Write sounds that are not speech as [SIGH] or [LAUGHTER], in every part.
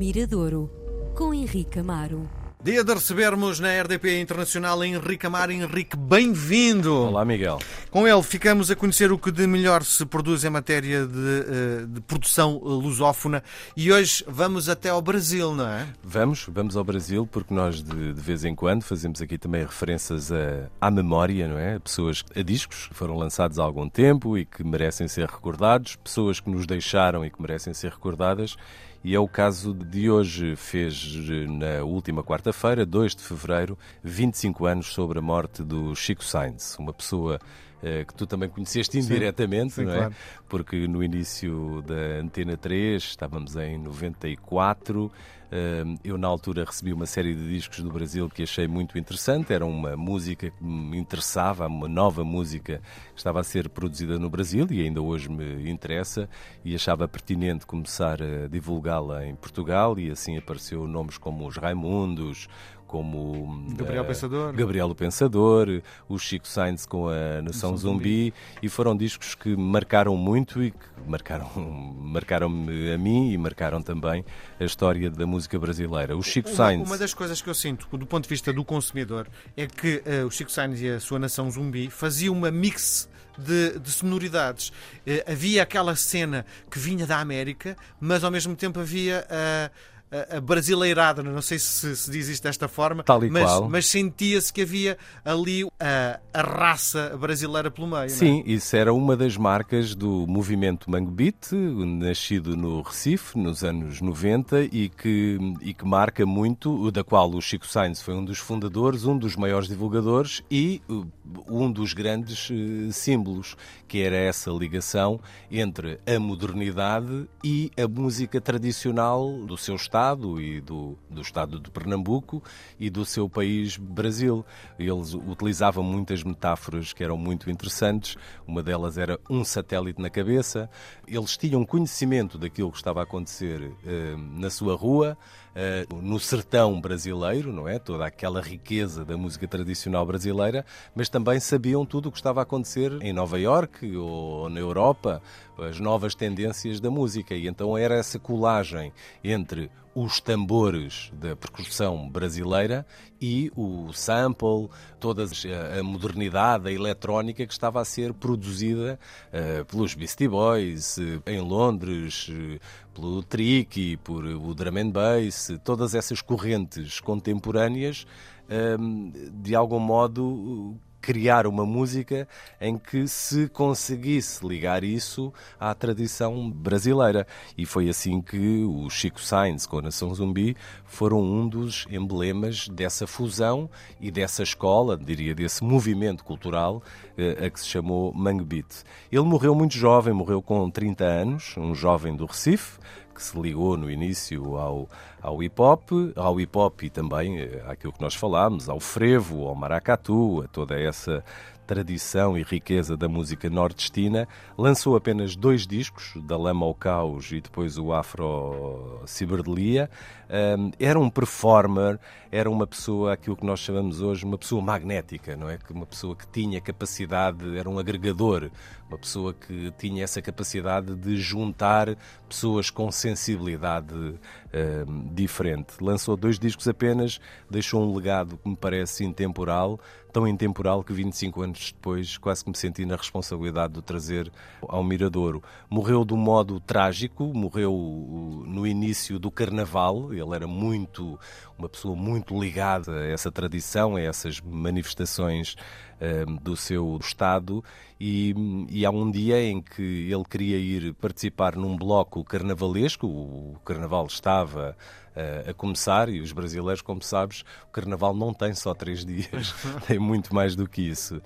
Miradouro, com Henrique Amaro. Dia de recebermos na RDP Internacional Henrique Amaro. Henrique, bem-vindo! Olá, Miguel. Com ele ficamos a conhecer o que de melhor se produz em matéria de, eh, de produção lusófona e hoje vamos até ao Brasil, não é? Vamos, vamos ao Brasil porque nós de, de vez em quando fazemos aqui também referências a, à memória, não é? Pessoas, a discos que foram lançados há algum tempo e que merecem ser recordados, pessoas que nos deixaram e que merecem ser recordadas e é o caso de hoje. Fez na última quarta-feira, 2 de fevereiro, 25 anos sobre a morte do Chico Sainz, uma pessoa eh, que tu também conheceste indiretamente, sim, sim, não é? Claro. Porque no início da Antena 3, estávamos em 94, eh, eu na altura recebi uma série de discos do Brasil que achei muito interessante, era uma música que me interessava, uma nova música que estava a ser produzida no Brasil e ainda hoje me interessa. E achava pertinente começar a divulgá-la em Portugal e assim apareceu nomes como os Raimundos, como Gabriel uh, Pensador, Gabriel o Pensador, o Chico Sainz com a Nação Zumbi. Zumbi, e foram discos que marcaram muito e que marcaram [LAUGHS] marcaram-me a mim e marcaram também a história da música brasileira. O Chico uma, Sainz. Uma das coisas que eu sinto do ponto de vista do consumidor é que uh, o Chico Sainz e a sua Nação Zumbi faziam uma mix de, de, sonoridades. Uh, havia aquela cena que vinha da América, mas ao mesmo tempo havia uh, a brasileirada, não sei se se diz isto desta forma, mas, mas sentia-se que havia ali a, a, raça brasileira pelo meio. Sim, é? isso era uma das marcas do movimento Mango Beat, nascido no Recife nos anos 90 e que, e que marca muito, da qual o Chico Sainz foi um dos fundadores, um dos maiores divulgadores e uh, um dos grandes uh, símbolos, que era essa ligação entre a modernidade e a música tradicional do seu estado Estado e do, do Estado de Pernambuco e do seu país, Brasil. Eles utilizavam muitas metáforas que eram muito interessantes. Uma delas era um satélite na cabeça. Eles tinham conhecimento daquilo que estava a acontecer eh, na sua rua, eh, no sertão brasileiro, não é? Toda aquela riqueza da música tradicional brasileira, mas também sabiam tudo o que estava a acontecer em Nova York ou na Europa, as novas tendências da música. E então era essa colagem entre os tambores da percussão brasileira e o sample, toda a modernidade, a eletrónica que estava a ser produzida uh, pelos Beastie Boys uh, em Londres, uh, pelo Tricky, por o drum and bass, todas essas correntes contemporâneas, de algum modo criar uma música em que se conseguisse ligar isso à tradição brasileira. E foi assim que o Chico Sainz com a Nação Zumbi foram um dos emblemas dessa fusão e dessa escola, diria, desse movimento cultural eh, a que se chamou Mangue Beat. Ele morreu muito jovem, morreu com 30 anos, um jovem do Recife, que se ligou no início ao, ao hip hop, ao hip hop e também eh, àquilo que nós falámos, ao frevo, ao maracatu, a toda essa tradição e riqueza da música nordestina, lançou apenas dois discos, Da Lama ao Caos e depois o Afro Ciberdelia. era um performer, era uma pessoa, aquilo que nós chamamos hoje, uma pessoa magnética, não é? Uma pessoa que tinha capacidade, era um agregador, uma pessoa que tinha essa capacidade de juntar pessoas com sensibilidade diferente. Lançou dois discos apenas, deixou um legado que me parece intemporal, tão intemporal que 25 anos depois quase que me senti na responsabilidade de o trazer ao Miradouro. Morreu de um modo trágico, morreu no início do Carnaval, ele era muito, uma pessoa muito ligada a essa tradição, a essas manifestações um, do seu Estado. E, e, há um dia em que ele queria ir participar num bloco carnavalesco, o Carnaval estava a começar, e os brasileiros, como sabes, o Carnaval não tem só três dias, [LAUGHS] tem muito mais do que isso.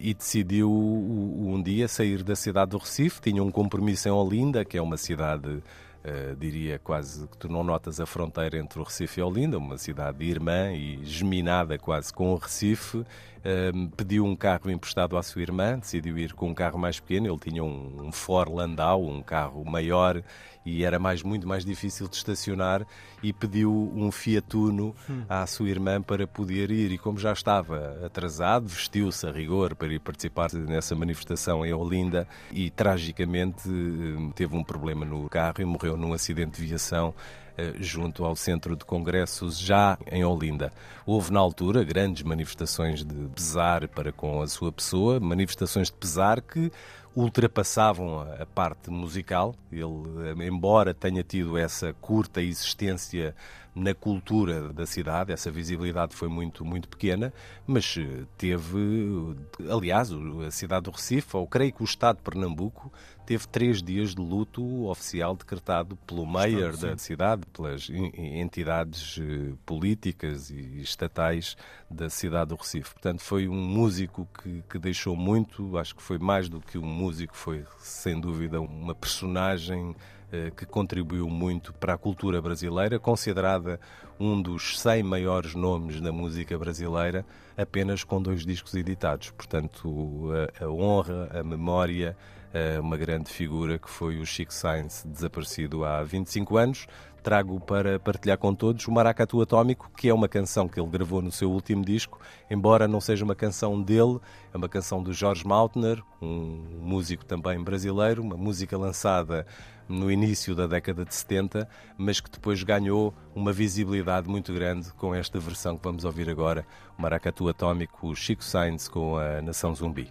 e decidiu um dia sair da cidade do Recife, tinha um compromisso em Olinda, que é uma cidade Uh, diria quase que tu não notas a fronteira entre o Recife e Olinda, uma cidade irmã e geminada quase com o Recife. um, pediu um carro emprestado à sua irmã, decidiu ir com um carro mais pequeno. Ele tinha um, um Ford Landau, um carro maior e era mais, muito mais difícil de estacionar e pediu um Fiat Uno à sua irmã para poder ir e como já estava atrasado, vestiu-se a rigor para ir participar nessa manifestação em Olinda e tragicamente hum, teve um problema no carro e morreu num acidente de viação eh, junto ao Centro de Congressos, já em Olinda. Houve, na altura, grandes manifestações de pesar para com a sua pessoa, manifestações de pesar que ultrapassavam a parte musical. Ele, embora tenha tido essa curta existência na cultura da cidade, essa visibilidade foi muito, muito pequena, mas eh, teve, aliás, a cidade do Recife, ou creio que o Estado de Pernambuco, teve três dias de luto oficial decretado pelo mayor da cidade, pelas entidades eh, políticas e estatais da cidade do Recife. Portanto, foi um músico que, que deixou muito, acho que foi mais do que um músico, foi sem dúvida uma personagem eh, que contribuiu muito para a cultura brasileira, considerada um dos 100 maiores nomes da música brasileira, apenas com dois discos editados. Portanto, a honra, a memória uma grande figura que foi o Chico Sainz, desaparecido há 25 anos. Trago para partilhar com todos o Maracatu Atómico, que é uma canção que ele gravou no seu último disco, embora não seja uma canção dele, é uma canção do Jorge Maltner, um músico também brasileiro, uma música lançada no início da década de 70, mas que depois ganhou uma visibilidade muito grande com esta versão que vamos ouvir agora, o Maracatu Atómico, o Chico Sainz com a Nação Zumbi.